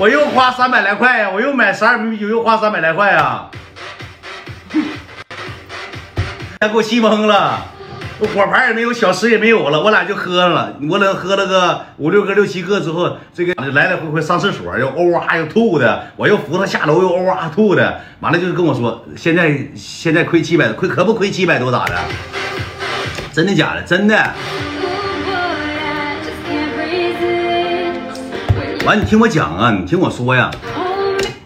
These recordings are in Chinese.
我又花三百来块呀，我又买十二瓶啤酒，又花三百来块呀，还给我气懵了。我果盘也没有，小吃也没有了，我俩就喝了。我俩喝了个五六个、六七个之后，这个来来回回上厕所，又欧啊又吐的，我又扶他下楼，又欧啊吐的。完了就是跟我说，现在现在亏七百，亏可不亏七百多咋的？真的假的？真的。完，你听我讲啊，你听我说呀。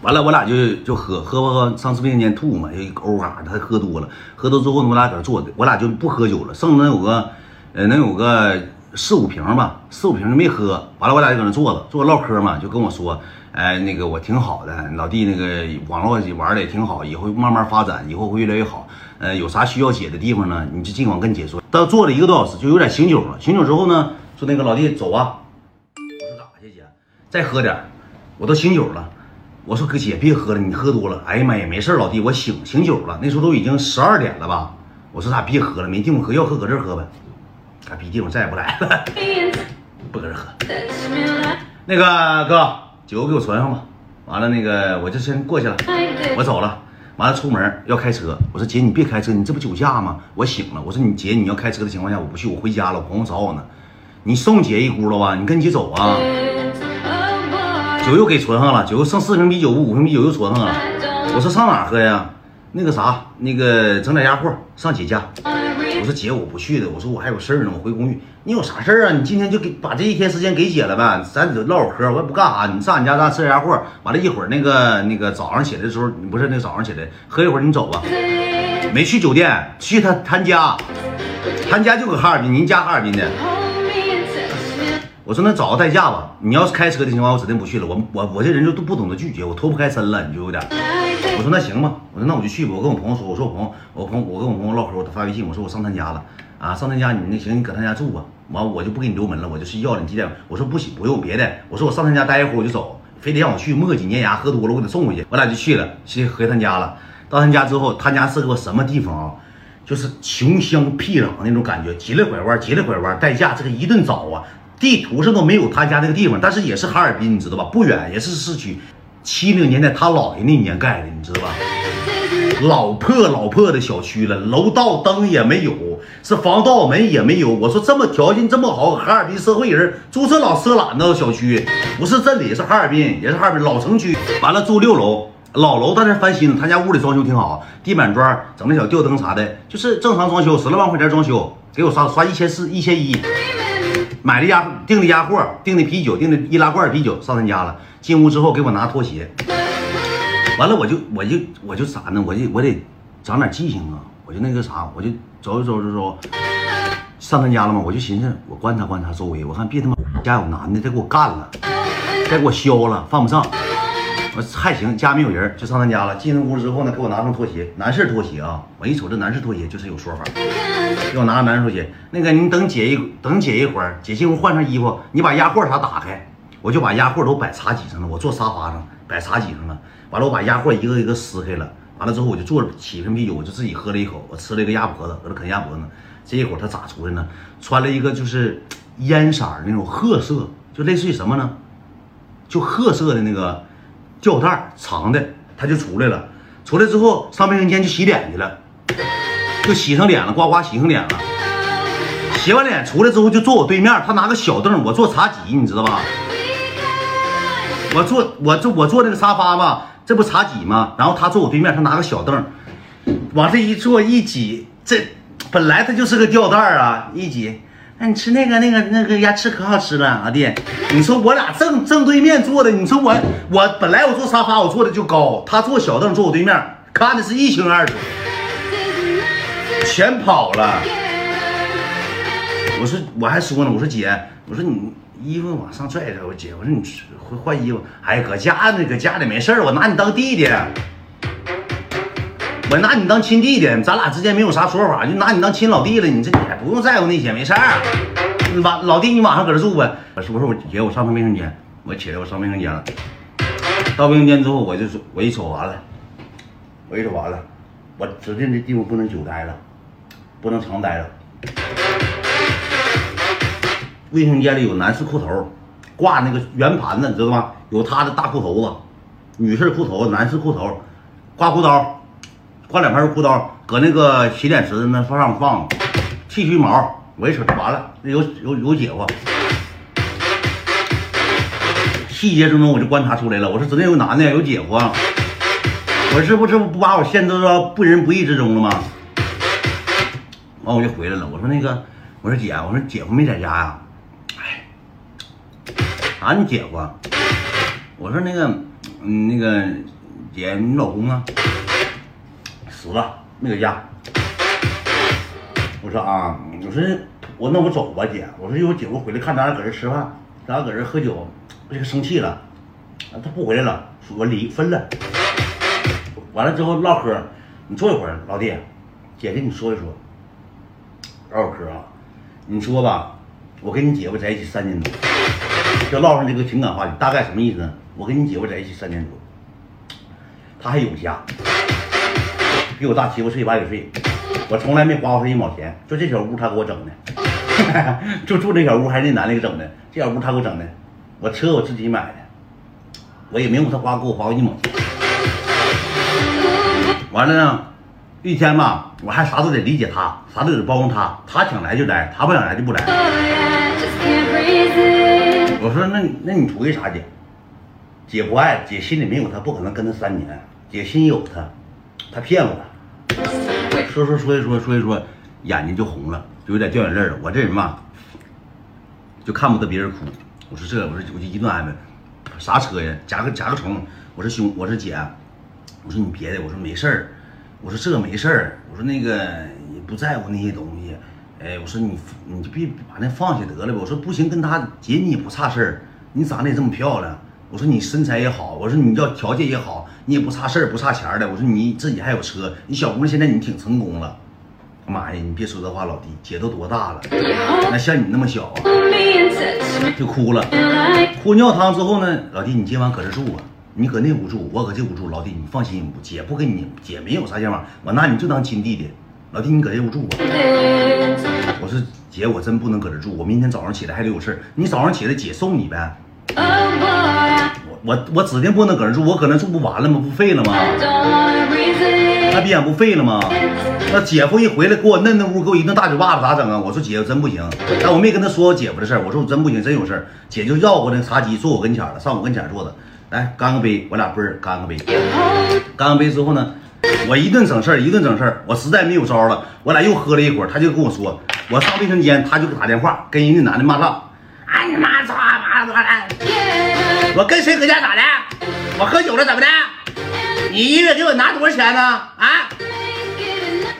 完了，我俩就就喝喝喝，上次卫生间吐嘛，又欧哈，他喝多了，喝多之后呢，我俩搁这坐着，我俩就不喝酒了，剩能有个呃能有个四五瓶吧，四五瓶就没喝。完了，我俩就搁那坐着，坐着唠嗑嘛，就跟我说，哎，那个我挺好的，老弟，那个网络玩的也挺好，以后慢慢发展，以后会越来越好。呃，有啥需要姐的地方呢，你就尽管跟姐说。到坐了一个多小时，就有点醒酒了。醒酒之后呢，说那个老弟走啊？再喝点，我都醒酒了。我说哥姐别喝了，你喝多了。哎呀妈呀，没事老弟，我醒醒酒了。那时候都已经十二点了吧？我说咋别喝了，没地方喝，要喝搁这喝呗。嘎逼地方再也不来了，不搁这喝。那个哥，酒给我存上吧。完了那个我就先过去了，我走了。完了出门要开车，我说姐你别开车，你这不酒驾吗？我醒了。我说你姐你要开车的情况下我不去，我回家了，我朋友找我呢。你送姐一轱辘吧，你跟姐走啊。酒又给存上了，酒又剩四瓶啤酒，五瓶啤酒又存上了。我说上哪喝呀？那个啥，那个整点鸭货上姐家。我说姐，我不去的。我说我还有事儿呢，我回公寓。你有啥事儿啊？你今天就给把这一天时间给姐了呗，咱就唠会嗑。我也不干啥，你上俺家咱吃点鸭货。完了一会儿那个那个早上起来的时候，不是那个早上起来喝一会儿你走吧。没去酒店，去他他家，他家就搁哈尔滨，您家哈尔滨的。我说那找个代驾吧，你要是开车的情况，我指定不去了。我我我这人就都不懂得拒绝，我脱不开身了，你就有点。我说那行吧，我说那我就去吧。我跟我朋友说，我说我朋友，我朋我跟我朋友唠嗑，我发微信，我说我上他家了啊，上他家你那行，你搁他家住吧。完我就不给你留门了，我就睡觉了。你几点？我说不行，不用别的。我说我上他家待一会儿我就走，非得让我去磨叽粘牙，喝多了我给他送回去。我俩就去了，去回他家了。到他家之后，他家是个什么地方啊？就是穷乡僻壤那种感觉，急了拐弯，急了拐弯，代驾这个一顿找啊。地图上都没有他家那个地方，但是也是哈尔滨，你知道吧？不远，也是市区。七零年代他姥爷那年盖的，你知道吧？老破老破的小区了，楼道灯也没有，是防盗门也没有。我说这么条件这么好，哈尔滨社会人住这老色懒的小区，不是镇里是哈尔滨，也是哈尔滨老城区。完了住六楼，老楼但是翻新，他家屋里装修挺好，地板砖整那小吊灯啥的，就是正常装修，十来万块钱装修，给我刷刷一千四一千一。买的鸭订的鸭货，订的啤酒，订的易拉罐啤酒，上他家了。进屋之后给我拿拖鞋，完了我就我就我就啥呢？我就我得长点记性啊！我就那个啥，我就走着走着走，上他家了嘛。我就寻思，我观察观察周围，我看别他妈家有男的再给我干了，再给我削了，犯不上。我还行，家没有人，就上他家了。进屋之后呢，给我拿双拖鞋，男士拖鞋啊！我一瞅这男士拖鞋就是有说法，给我拿个男士拖鞋。那个你等姐一等姐一会儿，姐进屋换上衣服，你把压货啥打开，我就把压货都摆茶几上了。我坐沙发上摆茶几上了，完了我把压货一个一个撕开了，完了之后我就坐着起瓶啤酒，我就自己喝了一口，我吃了一个鸭脖子，搁这啃鸭脖子。这一会儿他咋出来呢？穿了一个就是烟色那种褐色，就类似于什么呢？就褐色的那个。吊带长的，他就出来了。出来之后上卫生间就洗脸去了，就洗上脸了，呱呱洗上脸了。洗完脸出来之后就坐我对面，他拿个小凳，我坐茶几，你知道吧？我坐我坐我坐那个沙发吧，这不茶几吗？然后他坐我对面，他拿个小凳，往这一坐一挤，这本来他就是个吊带啊，一挤。那你吃那个那个那个鸭翅可好吃了，阿弟。你说我俩正正对面坐的，你说我我本来我坐沙发我坐的就高，他坐小凳坐我对面，看的是一清二楚，全跑了。我说我还说呢，我说姐，我说你衣服往上拽拽，我姐，我说你换换衣服。哎，搁家呢，搁家里没事我拿你当弟弟。我拿你当亲弟弟，咱俩之间没有啥说法，就拿你当亲老弟了。你这也不用在乎那些，没事儿。晚老弟，你晚上搁这住呗。我说我说我姐，我上趟卫生间，我起来我上卫生间了。到卫生间之后，我就说，我一瞅完了，我一瞅完了，我指定这地方不能久待了，不能常待着。卫生间里有男士裤头，挂那个圆盘子，你知道吗？有他的大裤头子，女士裤头，男士裤头，刮胡刀，挂两盘裤刀，搁那个洗脸池那放上放，剃须毛，我一瞅完了，有有有姐夫。细节之中我就观察出来了，我说指定有男的有姐夫，我这不这不不把我陷入到不仁不义之中了吗？完我就回来了，我说那个，我说姐，我说姐夫没在家呀？哎，啥你姐夫？我说那个，嗯，那个姐，你老公呢？死了，没搁家。我说啊，我说我那我走吧，姐。我说一会儿姐夫回来看咱俩搁这吃饭，咱俩搁这喝酒，这个生气了，他不回来了，我离分了。完了之后唠嗑，你坐一会儿，老弟，姐跟你说一说。唠嗑啊，你说吧，我跟你姐夫在一起三年多，就唠上这个情感话题，大概什么意思呢？我跟你姐夫在一起三年多，他还有家，比我大七八岁八九岁，我从来没花过他一毛钱，就这小屋他给我整的，就住这小屋还是那男的给整的，这小屋他给我整的，我车我自己买的，我也没有他花给我花过一毛钱，完了呢。一天吧，我还啥都得理解他，啥都得包容他。他想来就来，他不想来就不来。我说那那你图个啥姐？姐不爱，姐心里没有他，不可能跟他三年。姐心有他，他骗我。说说说一说说一说，眼睛就红了，就有点掉眼泪了。我这人嘛，就看不得别人哭。我说这，我说我就一顿安慰。啥车呀？加个加个虫。我说兄，我说姐，我说你别的，我说没事儿。我说这没事儿，我说那个也不在乎那些东西，哎，我说你你就别把那放下得了吧。我说不行，跟他姐你也不差事儿，你长得也这么漂亮，我说你身材也好，我说你要条件也好，你也不差事儿不差钱的。我说你自己还有车，你小姑娘现在你挺成功了。妈呀，你别说这话，老弟，姐都多大了，那像你那么小啊，就哭了，哭尿汤之后呢，老弟你今晚搁这住啊。你搁那屋住，我搁这屋住，老弟你放心，姐不跟你姐没有啥想法，我拿你就当亲弟弟，老弟你搁这屋住吧。我说姐，我真不能搁这住，我明天早上起来还得有事你早上起来姐送你呗。我我我指定不能搁这住，我搁那住不完了吗？不废了吗？那逼眼不废了吗？那姐夫一回来给我嫩那屋，给我一顿大嘴巴子，咋整啊？我说姐夫真不行，但我没跟他说我姐夫的事儿，我说我真不行，真有事儿。姐就要过那茶几，坐我跟前了，上我跟前坐的。来干个杯，我俩杯儿干个杯。干完杯之后呢，我一顿整事儿，一顿整事儿，我实在没有招了。我俩又喝了一会儿，他就跟我说，我上卫生间，他就打电话跟人家男的骂仗。啊你妈操妈的！我跟谁搁家咋的？我喝酒了怎么的？你一月给我拿多少钱呢？啊？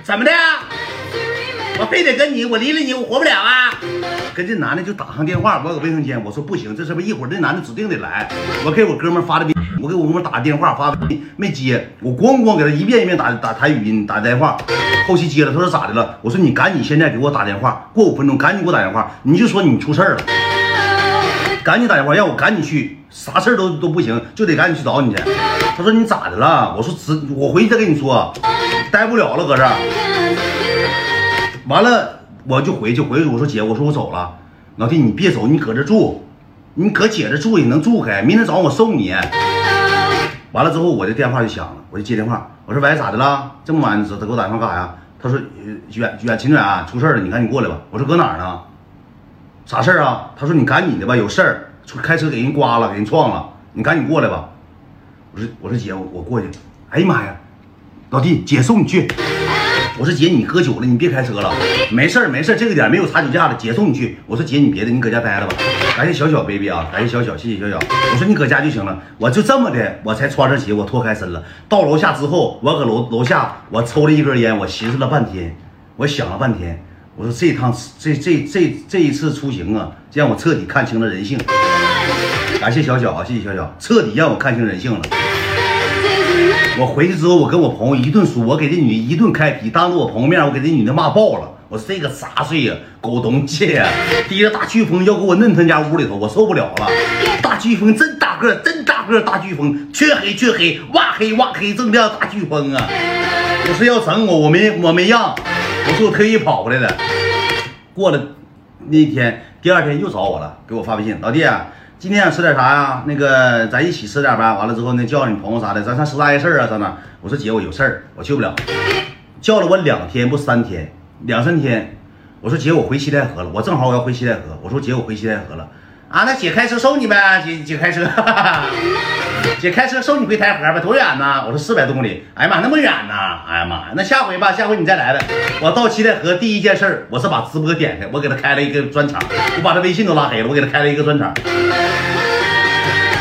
怎么的？我非得跟你，我离了你我活不了啊！跟这男的就打上电话，我搁卫生间，我说不行，这是不一会儿这男的指定得来？我给我哥们发的，我给我哥们打电话发没接，我咣咣给他一遍一遍打打台语音打电话，后期接了，他说咋的了？我说你赶紧现在给我打电话，过五分钟赶紧给我打电话，你就说你出事了，赶紧打电话让我赶紧去，啥事都都不行，就得赶紧去找你去。他说你咋的了？我说直我回去再跟你说，待不了了搁这。完了，我就回去，回去我说姐，我说我走了，老弟你别走，你搁这住，你搁姐这住也能住开，明天早上我送你。完了之后，我的电话就响了，我就接电话，我说喂，咋的了？这么晚他给我打电话干啥呀？他说远远秦远出事了，你赶紧过来吧。我说搁哪儿呢？啥事儿啊？他说你赶紧的吧，有事儿，开车给人刮了，给人撞了，你赶紧过来吧。我说我说姐，我过去。哎呀妈呀，老弟，姐送你去。我说姐，你喝酒了，你别开车了。没事儿，没事儿，这个点没有查酒驾的，姐送你去。我说姐，你别的，你搁家待着吧。感谢小小 baby 啊，感谢小小，谢谢小小。我说你搁家就行了。我就这么的，我才穿上鞋，我脱开身了。到楼下之后，我搁楼楼下，我抽了一根烟，我寻思了半天，我想了半天，我说这趟这这这这一次出行啊，让我彻底看清了人性。感谢小小啊，谢谢小小，彻底让我看清人性了。我回去之后，我跟我朋友一顿说，我给这女的一顿开皮，当着我朋友面，我给这女的骂爆了。我说这个杂碎呀，狗东西呀，提着大飓风要给我弄他家屋里头，我受不了了。大飓风真大个，真大个，大飓风，黢黑黢黑，哇黑哇黑，锃亮大飓风啊！我说要整我，我没我没让，我说我特意跑过来的。过了那天，第二天又找我了，给我发微信，老弟。今天想吃点啥呀？那个咱一起吃点吧。完了之后呢，叫你朋友啥的，咱上十大夜市啊，上哪？我说姐，我有事儿，我去不了。叫了我两天不三天，两三天。我说姐，我回西戴河了，我正好我要回西戴河。我说姐，我回西戴河了。啊，那姐开车送你呗，姐姐开车，姐开车送你回台河呗，多远呢？我说四百多公里。哎呀妈，那么远呢？哎呀妈，那下回吧，下回你再来呗。我到七台河第一件事我是把直播点开，我给他开了一个专场，我把他微信都拉黑了，我给他开了一个专场。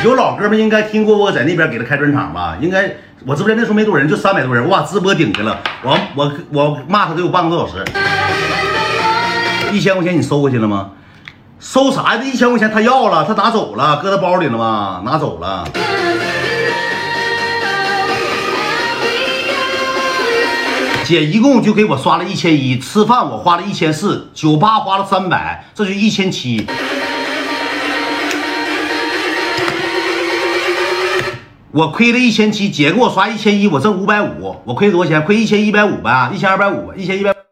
有老哥们应该听过我在那边给他开专场吧？应该我直播间那时候没多人，就三百多人，我把直播顶开了，我我我骂他得有半个多小时。一千块钱你收回去了吗？收啥呀？这一千块钱他要了，他拿走了，搁他包里了吗？拿走了。姐一共就给我刷了一千一，吃饭我花了一千四，酒吧花了三百，这就一千七。我亏了一千七，姐给我刷一千一，我挣五百五，我亏多少钱？亏一千一百五呗，一千二百五，一千一百。